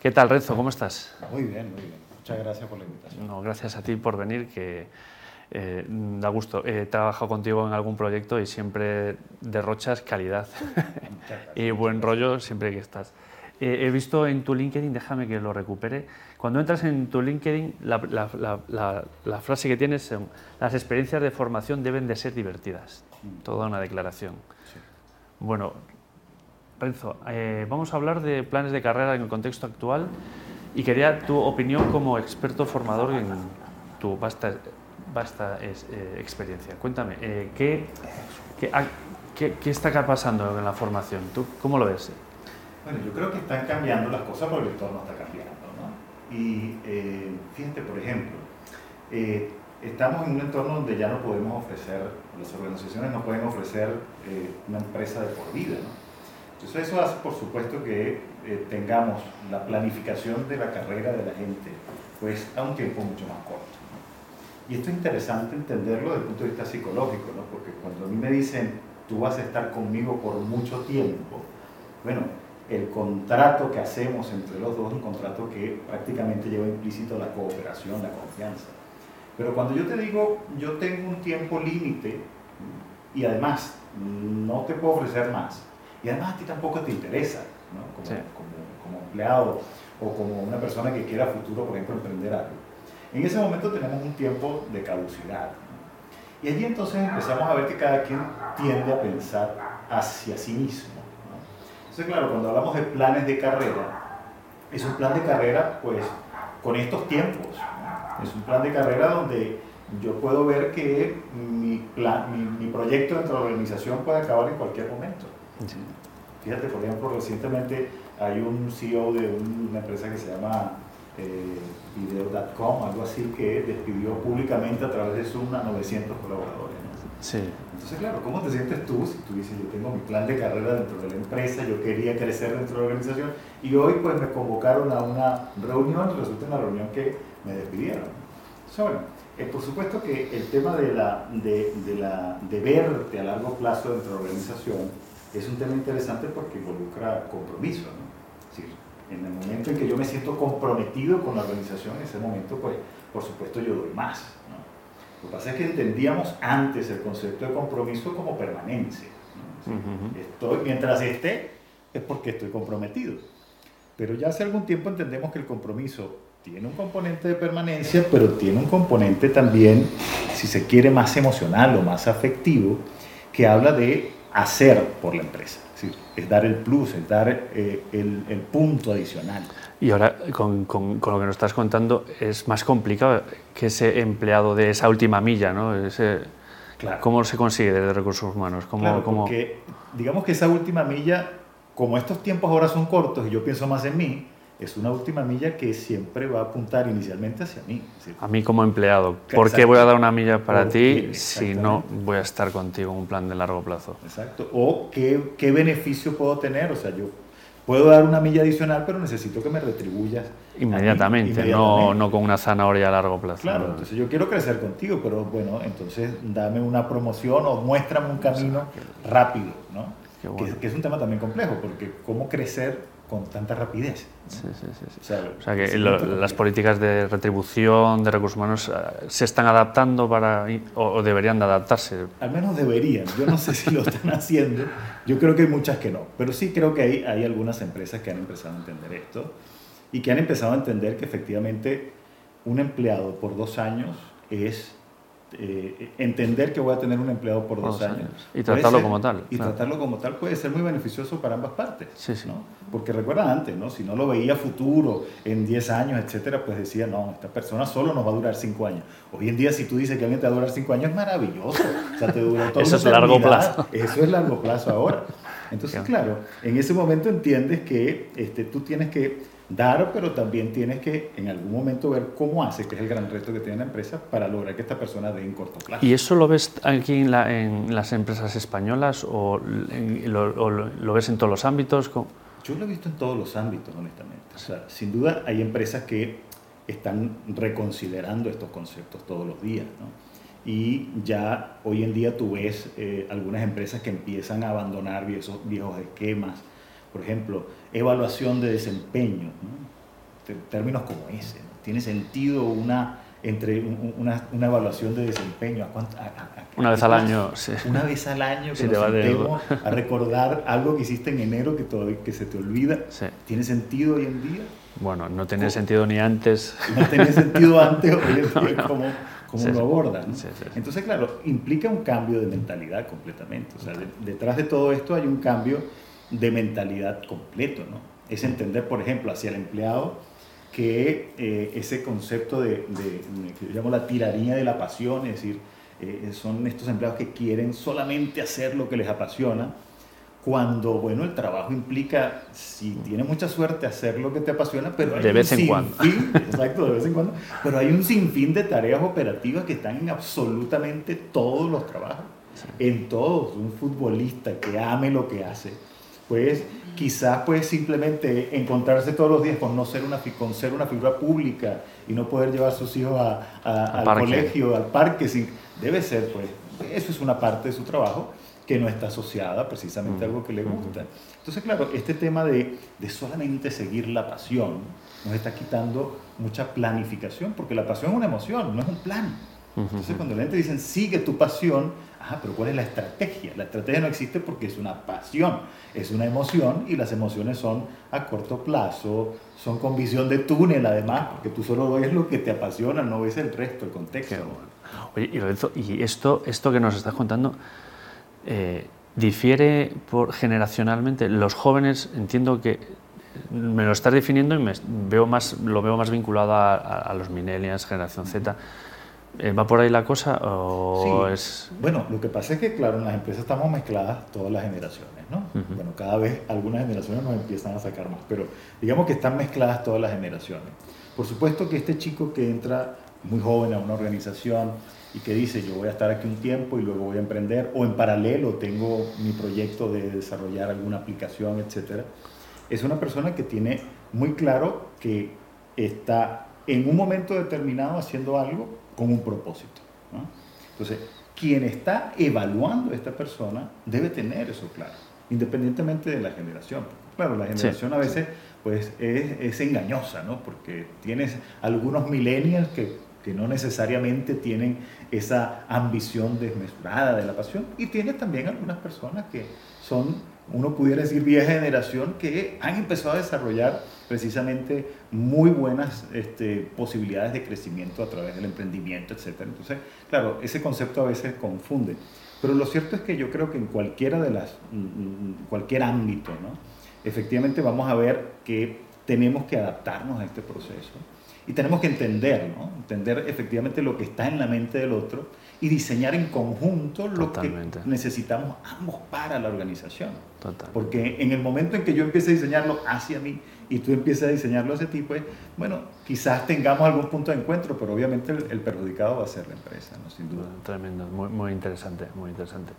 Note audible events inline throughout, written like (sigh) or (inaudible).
¿Qué tal, Renzo? ¿Cómo estás? Muy bien, muy bien. Muchas gracias por la invitación. No, gracias a ti por venir, que eh, da gusto. He trabajado contigo en algún proyecto y siempre derrochas calidad (laughs) y buen rollo siempre que estás. Eh, he visto en tu LinkedIn, déjame que lo recupere, cuando entras en tu LinkedIn, la, la, la, frase que tienes son, las experiencias de formación deben de ser divertidas. Mm. Toda una declaración. Bueno, Renzo, eh, vamos a hablar de planes de carrera en el contexto actual y quería tu opinión como experto formador en tu vasta, vasta eh, experiencia. Cuéntame, eh, ¿qué, qué, qué, está pasando en la formación? ¿Tú cómo lo ves? Bueno, yo creo que están cambiando las cosas porque el entorno está cambiando. ¿no? Y fíjate, por ejemplo, estamos en un entorno donde ya no podemos ofrecer, las organizaciones no pueden ofrecer una empresa de por vida. ¿no? Entonces eso hace, por supuesto, que eh, tengamos la planificación de la carrera de la gente pues, a un tiempo mucho más corto. Y esto es interesante entenderlo desde el punto de vista psicológico, ¿no? porque cuando a mí me dicen, tú vas a estar conmigo por mucho tiempo, bueno, el contrato que hacemos entre los dos es un contrato que prácticamente lleva implícito la cooperación, la confianza. Pero cuando yo te digo, yo tengo un tiempo límite y además no te puedo ofrecer más, y además a ti tampoco te interesa, ¿no? como, como, empleado o como una persona que quiera futuro, por ejemplo, emprender algo. En ese momento tenemos un tiempo de caducidad. Y allí entonces empezamos a ver que cada quien tiende a pensar hacia sí mismo. Entonces, claro, cuando hablamos de planes de carrera, es un plan de carrera, pues, con estos tiempos. Es un plan de carrera donde yo puedo ver que mi, plan, mi, mi proyecto dentro de la organización puede acabar en cualquier momento. Fíjate, por ejemplo, recientemente hay un CEO de una empresa que se llama eh, Video.com, algo así, que despidió públicamente a través de Zoom a 900 colaboradores. Sí. Entonces, claro, ¿cómo te sientes tú si tú dices, yo tengo mi plan de carrera dentro de la empresa, yo quería crecer dentro de la organización y hoy pues me convocaron a una reunión y resulta una reunión que me despidieron? Entonces, bueno, eh, por supuesto que el tema de, la, de, de, la, de verte a largo plazo dentro de la organización es un tema interesante porque involucra compromiso. ¿no? Es decir, en el momento en que yo me siento comprometido con la organización, en ese momento, pues, por supuesto, yo doy más. ¿no? Lo que pasa es que entendíamos antes el concepto de compromiso como permanencia. estoy, mientras esté, es porque estoy comprometido. Pero ya hace algún tiempo entendemos que el compromiso tiene un componente de permanencia, pero tiene un componente también, si se quiere, más emocional o más afectivo, que habla de hacer por la empresa. Es, dar el plus, es dar eh, el, el, punto adicional. Y ahora, con, con, con, lo que nos estás contando, es más complicado que ese empleado de esa última milla, ¿no? Ese, claro. ¿Cómo se consigue desde recursos humanos? ¿Cómo, claro, porque digamos que esa última milla, como estos tiempos ahora son cortos y yo pienso más en mí, es una última milla que siempre va a apuntar inicialmente hacia mí. A mí como empleado. ¿Por qué voy a dar una milla para ti si no voy a estar contigo en un plan de largo plazo? Exacto. O qué, qué beneficio puedo tener. O sea, yo puedo dar una milla adicional, pero necesito que me retribuyas. Inmediatamente, No, no con una zanahoria a largo plazo. Claro, entonces yo quiero crecer contigo, pero bueno, entonces dame una promoción o muéstrame un camino rápido, ¿no? Que, que es un tema también complejo, porque cómo crecer con tanta rapidez. Sí, sí, sí. O sea, o sea que las políticas de retribución de recursos humanos eh, se están adaptando para, o, deberían de adaptarse. Al menos deberían. Yo no sé si lo están (laughs) haciendo. Yo creo que hay muchas que no. Pero sí creo que hay, hay algunas empresas que han empezado a entender esto y que han empezado a entender que efectivamente un empleado por dos años es eh, entender que voy a tener un empleado por dos, años. Y tratarlo como tal. Y tratarlo como tal puede ser muy beneficioso para ambas partes. Sí, sí. ¿no? Porque recuerda antes, ¿no? si no lo veía futuro, en 10 años, etcétera, pues decía, no, esta persona solo nos va a durar 5 años. Hoy en día, si tú dices que alguien te va a durar 5 años, es maravilloso. O sea, te dura todo (laughs) Eso es largo plazo. Eso es largo plazo ahora. Entonces, claro, en ese momento entiendes que este, tú tienes que dar, pero también tienes que en algún momento ver cómo hace, que es el gran reto que tiene la empresa, para lograr que esta persona dé en corto plazo. ¿Y eso lo ves aquí en, en las empresas españolas o, lo, ves en todos los ámbitos? Yo lo he visto en todos los ámbitos, honestamente. O sea, sin duda hay empresas que están reconsiderando estos conceptos todos los días. ¿no? Y ya hoy en día tú ves eh, algunas empresas que empiezan a abandonar viejos, viejos esquemas por ejemplo, evaluación de desempeño. términos como ese. ¿Tiene sentido una, entre una, una evaluación de desempeño? una vez al año, sí. Una vez al año que nos a recordar algo que hiciste en enero que, todo, que se te olvida. ¿Tiene sentido hoy en día? Bueno, no tenía sentido ni antes. No tenía sentido antes, hoy en día, como cómo lo abordan. Entonces, claro, implica un cambio de mentalidad completamente. O sea, detrás de todo esto hay un cambio de mentalidad completo, ¿no? Es entender, por ejemplo, hacia el empleado que eh, ese concepto de, que yo llamo la tiranía de la pasión, es decir, eh, son estos empleados que quieren solamente hacer lo que les apasiona, cuando, bueno, el trabajo implica, si tienes mucha suerte, hacer lo que te apasiona, pero hay de vez en cuando. exacto, de vez en cuando, pero hay un sinfín de tareas operativas que están en absolutamente todos los trabajos, en todos. Un futbolista que ame lo que hace, pues quizás pues simplemente encontrarse todos los días con no ser una, con ser una figura pública y no poder llevar a sus hijos al colegio, al parque, sin, debe ser pues, eso es una parte de su trabajo que no está asociada precisamente a algo que le gusta. Entonces, claro, este tema de, de, solamente seguir la pasión nos está quitando mucha planificación, porque la pasión es una emoción, no es un plan. Entonces, cuando la gente dice, sigue tu pasión, ah, pero ¿cuál es la estrategia? La estrategia no existe porque es una pasión, es una emoción y las emociones son a corto plazo, son con visión de túnel además, porque tú solo ves lo que te apasiona, no ves el resto, el contexto. Oye, y esto, esto que nos estás contando, eh, difiere por, generacionalmente. Los jóvenes, entiendo que me lo estás definiendo y me veo más, lo veo más vinculado a, los millennials, generación Z. ¿Va por ahí la cosa o sí. es...? Bueno, lo que pasa es que, claro, en las empresas estamos mezcladas todas las generaciones, ¿no? Bueno, cada vez algunas generaciones nos empiezan a sacar más, pero digamos que están mezcladas todas las generaciones. Por supuesto que este chico que entra muy joven a una organización, y que dice yo voy a estar aquí un tiempo y luego voy a emprender o en paralelo tengo mi proyecto de desarrollar alguna aplicación, etcétera, es una persona que tiene muy claro que está en un momento determinado haciendo algo con un propósito. Entonces, quien está evaluando a esta persona debe tener eso claro, independientemente de la generación. Claro, la generación a veces pues, es, es engañosa, ¿no? porque tienes algunos millennials que que no necesariamente tienen esa ambición desmesurada de la pasión. Y tiene también algunas personas que son, uno pudiera decir, vieja generación, que han empezado a desarrollar precisamente muy buenas este, posibilidades de crecimiento a través del emprendimiento, etc. Entonces, claro, ese concepto a veces confunde. Pero lo cierto es que yo creo que en cualquiera de las, mm, mm, cualquier ámbito, ¿no? efectivamente vamos a ver que tenemos que adaptarnos a este proceso y tenemos que entender, ¿no? entender efectivamente lo que está en la mente del otro y diseñar en conjunto lo que necesitamos ambos para la organización. Porque en el momento en que yo empiece a diseñarlo hacia mí y tú empiezas a diseñarlo hacia ti, pues, bueno, quizás tengamos algún punto de encuentro, pero obviamente el, perjudicado va a ser la empresa, ¿no? sin duda. Tremendo, muy, muy interesante, muy interesante.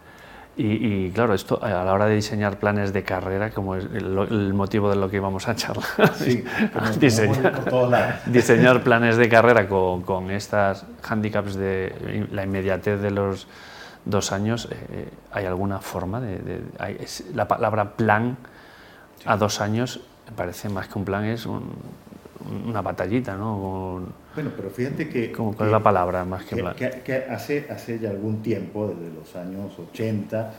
Y, claro, esto a la hora de diseñar planes de carrera, como es el, motivo de lo que íbamos a charlar, sí, (laughs) diseñar, diseñar, planes de carrera con, con, estas handicaps de la inmediatez de los dos años, eh, ¿hay alguna forma de...? la palabra plan a dos años me parece más que un plan, es una batallita, ¿no? bueno, pero fíjate que... ¿Cuál es la palabra más que, que, hace, hace ya algún tiempo, desde los años 80,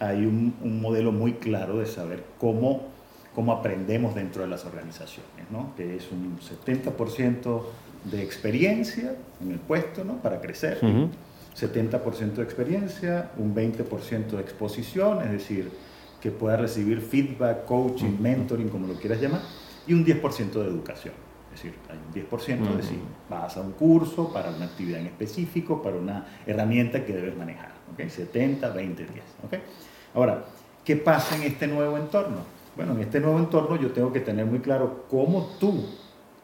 hay un, un modelo muy claro de saber cómo, cómo aprendemos dentro de las organizaciones, ¿no? Que es un 70% de experiencia en el puesto, ¿no? Para crecer. 70% de experiencia, un 20% de exposición, es decir, que pueda recibir feedback, coaching, mentoring, como lo quieras llamar, y un 10% de educación. Es decir, hay un 10% de si vas a un curso para una actividad en específico, para una herramienta que debes manejar. ¿okay? 70, 20, 10. ¿okay? Ahora, ¿qué pasa en este nuevo entorno? Bueno, en este nuevo entorno yo tengo que tener muy claro cómo tú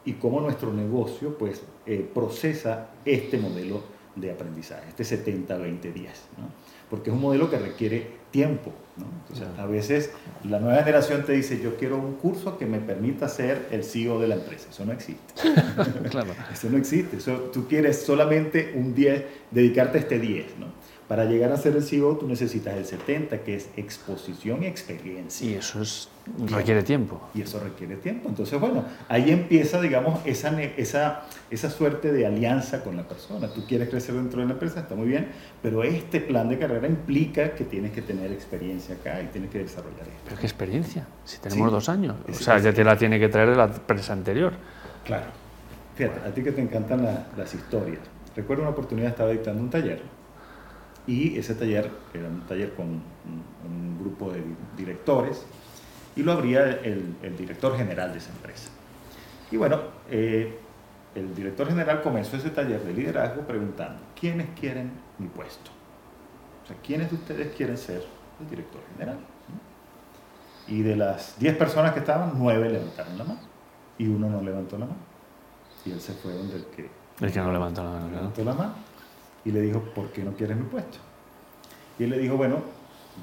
y cómo nuestro negocio pues, eh, procesa este modelo de aprendizaje, este 70, 20, 10. ¿no? Porque es un modelo que requiere tiempo. ¿no? Entonces, a veces la nueva generación te dice, yo quiero un curso que me permita ser el CEO de la empresa. Eso no existe. (laughs) claro. Eso no existe. Eso, tú quieres solamente un 10, dedicarte a este 10. ¿no? Para llegar a ser el CEO tú necesitas el 70, que es exposición y experiencia. Y eso es, requiere tiempo. Y eso requiere tiempo. Entonces, bueno, ahí empieza, digamos, esa, esa, esa suerte de alianza con la persona. Tú quieres crecer dentro de la empresa, está muy bien, pero este plan de carrera implica que tienes que tener experiencia acá y tienes que desarrollar esto. ¿Pero qué experiencia? Si tenemos dos años. O sea, ya te la tiene que traer de la empresa anterior. Claro. Fíjate, a ti que te encantan las historias. Recuerdo una oportunidad, estaba dictando un taller y ese taller era un taller con un, grupo de directores y lo abría el, director general de esa empresa. Y bueno, eh, el director general comenzó ese taller de liderazgo preguntando, ¿quiénes quieren mi puesto? O sea, ¿quiénes de ustedes quieren ser el director general? Y de las 10 personas que estaban, 9 levantaron la mano y uno no levantó la mano. Y él se fue donde el que... El que no levantó la mano. Levantó la mano y le dijo, ¿por qué no quieres mi puesto? Y él le dijo, bueno,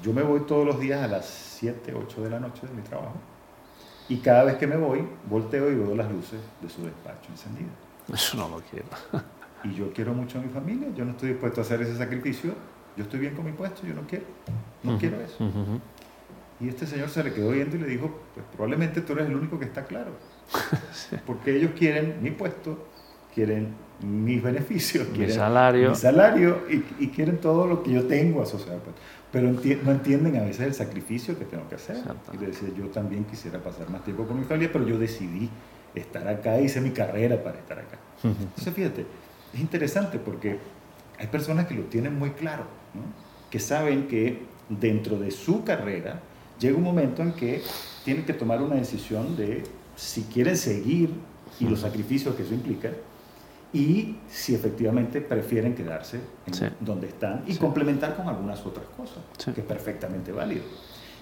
yo me voy todos los días a las 7, 8 de la noche de mi trabajo y cada vez que me voy, volteo y veo las luces de su despacho encendidas. Eso no lo quiero. (laughs) y yo quiero mucho a mi familia, yo no estoy dispuesto a hacer ese sacrificio, yo estoy bien con mi puesto, yo no quiero, no quiero eso. Y este señor se le quedó viendo y le dijo, pues probablemente tú eres el único que está claro. (laughs) Porque ellos quieren mi puesto, quieren mis beneficios, mi salario, mi salario y, quieren todo lo que yo tengo asociado. Pues. Pero no entienden a veces el sacrificio que tengo que hacer. Y decía, yo también quisiera pasar más tiempo con mi familia, pero yo decidí estar acá, hice mi carrera para estar acá. Entonces, fíjate, es interesante porque hay personas que lo tienen muy claro, que saben que dentro de su carrera llega un momento en que tienen que tomar una decisión de si quieren seguir y los sacrificios que eso implica, y si efectivamente prefieren quedarse en donde están y complementar con algunas otras cosas, que es perfectamente válido.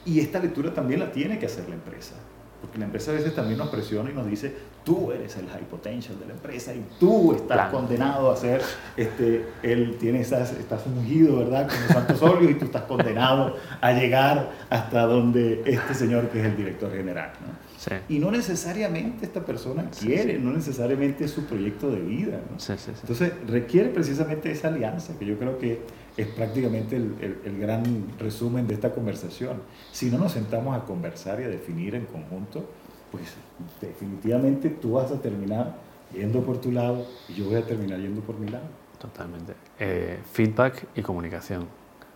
Y esta lectura también la tiene que hacer la empresa, porque la empresa a veces también nos presiona y nos dice, tú eres el high potential de la empresa y tú estás condenado a ser, este, él tiene esas, estás ungido, ¿verdad? Con los santos óleos y tú estás condenado a llegar hasta donde este señor que es el director general, ¿no? Y no necesariamente esta persona quiere, no necesariamente es su proyecto de vida. Entonces requiere precisamente esa alianza, que yo creo que es prácticamente el, el, gran resumen de esta conversación. Si no nos sentamos a conversar y a definir en conjunto, pues definitivamente tú vas a terminar yendo por tu lado y yo voy a terminar yendo por mi lado. Totalmente. Eh, feedback y comunicación.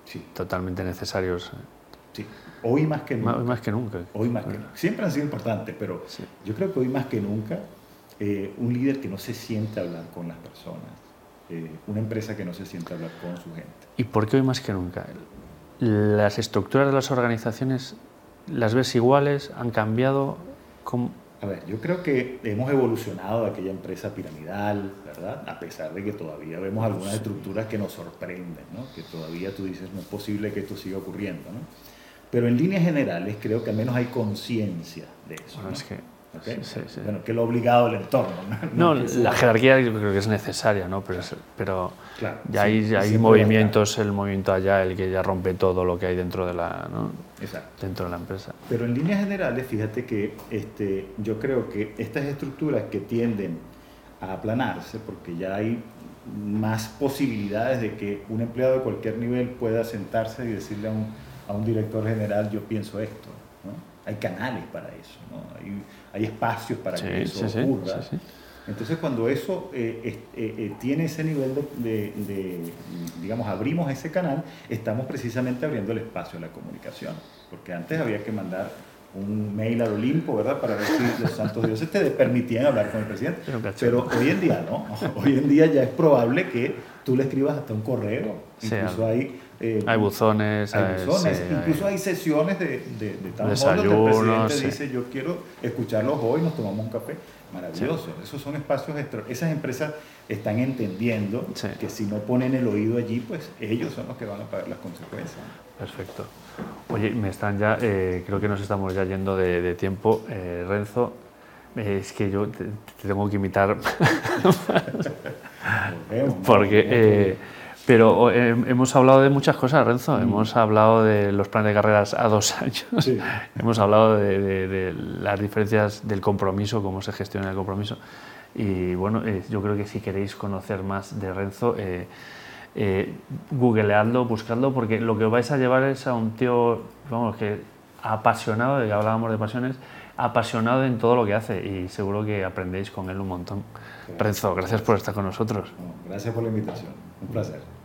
Sí. Totalmente necesarios. Sí. Hoy más que nunca. Hoy más que nunca. Hoy más que nunca. Siempre han sido importantes, pero yo creo que hoy más que nunca, eh, un líder que no se siente a hablar con las personas, eh, una empresa que no se siente a hablar con su gente. ¿Y por qué hoy más que nunca? ¿Las estructuras de las organizaciones las ves iguales? ¿Han cambiado? A ver, yo creo que hemos evolucionado de aquella empresa piramidal, ¿verdad? A pesar de que todavía vemos algunas estructuras que nos sorprenden, ¿no? Que todavía tú dices, no es posible que esto siga ocurriendo, ¿no? Pero en líneas generales creo que al menos hay conciencia de eso. Bueno, es que, Bueno, que lo obligado el entorno. No, (laughs) la jerarquía yo creo que es necesaria, ¿no? pero, pero ya hay, hay movimientos, el movimiento allá, el que ya rompe todo lo que hay dentro de la, ¿no? dentro de la empresa. Pero en líneas generales, fíjate que este, yo creo que estas estructuras que tienden a aplanarse, porque ya hay más posibilidades de que un empleado de cualquier nivel pueda sentarse y decirle a un a un director general yo pienso esto. ¿no? Hay canales para eso, ¿no? hay, hay, espacios para que eso ocurra. Entonces cuando eso eh, eh, eh, tiene ese nivel de, de, digamos, abrimos ese canal, estamos precisamente abriendo el espacio a la comunicación. Porque antes había que mandar un mail al Olimpo, ¿verdad? Para ver si los santos dioses te permitían hablar con el presidente. Pero hoy en día no. (laughs) Hoy en día ya es probable que tú le escribas hasta un correo. Incluso hay eh, hay buzones. Hay buzones. Incluso hay, sesiones de, de, de donde el presidente dice, yo quiero escucharlos hoy, nos tomamos un café. Maravilloso. Esos son espacios, esas empresas están entendiendo que si no ponen el oído allí, pues ellos son los que van a pagar las consecuencias. Perfecto. Oye, me están ya, eh, creo que nos estamos ya yendo de, tiempo. Eh, Renzo, es que yo te, tengo que imitar. (laughs) (laughs) Porque pero eh, hemos hablado de muchas cosas, Renzo. Mm. Hemos hablado de los planes de carreras a dos (laughs) años. hemos hablado de, las diferencias del compromiso, cómo se gestiona el compromiso. Y bueno, eh, yo creo que si queréis conocer más de Renzo, eh, eh, googleadlo, buscadlo, porque lo que os vais a llevar es a un tío, vamos, que apasionado, de que hablábamos de pasiones, apasionado en todo lo que hace y seguro que aprendéis con él un montón. Renzo, gracias por estar con nosotros. Gracias por la invitación, un placer.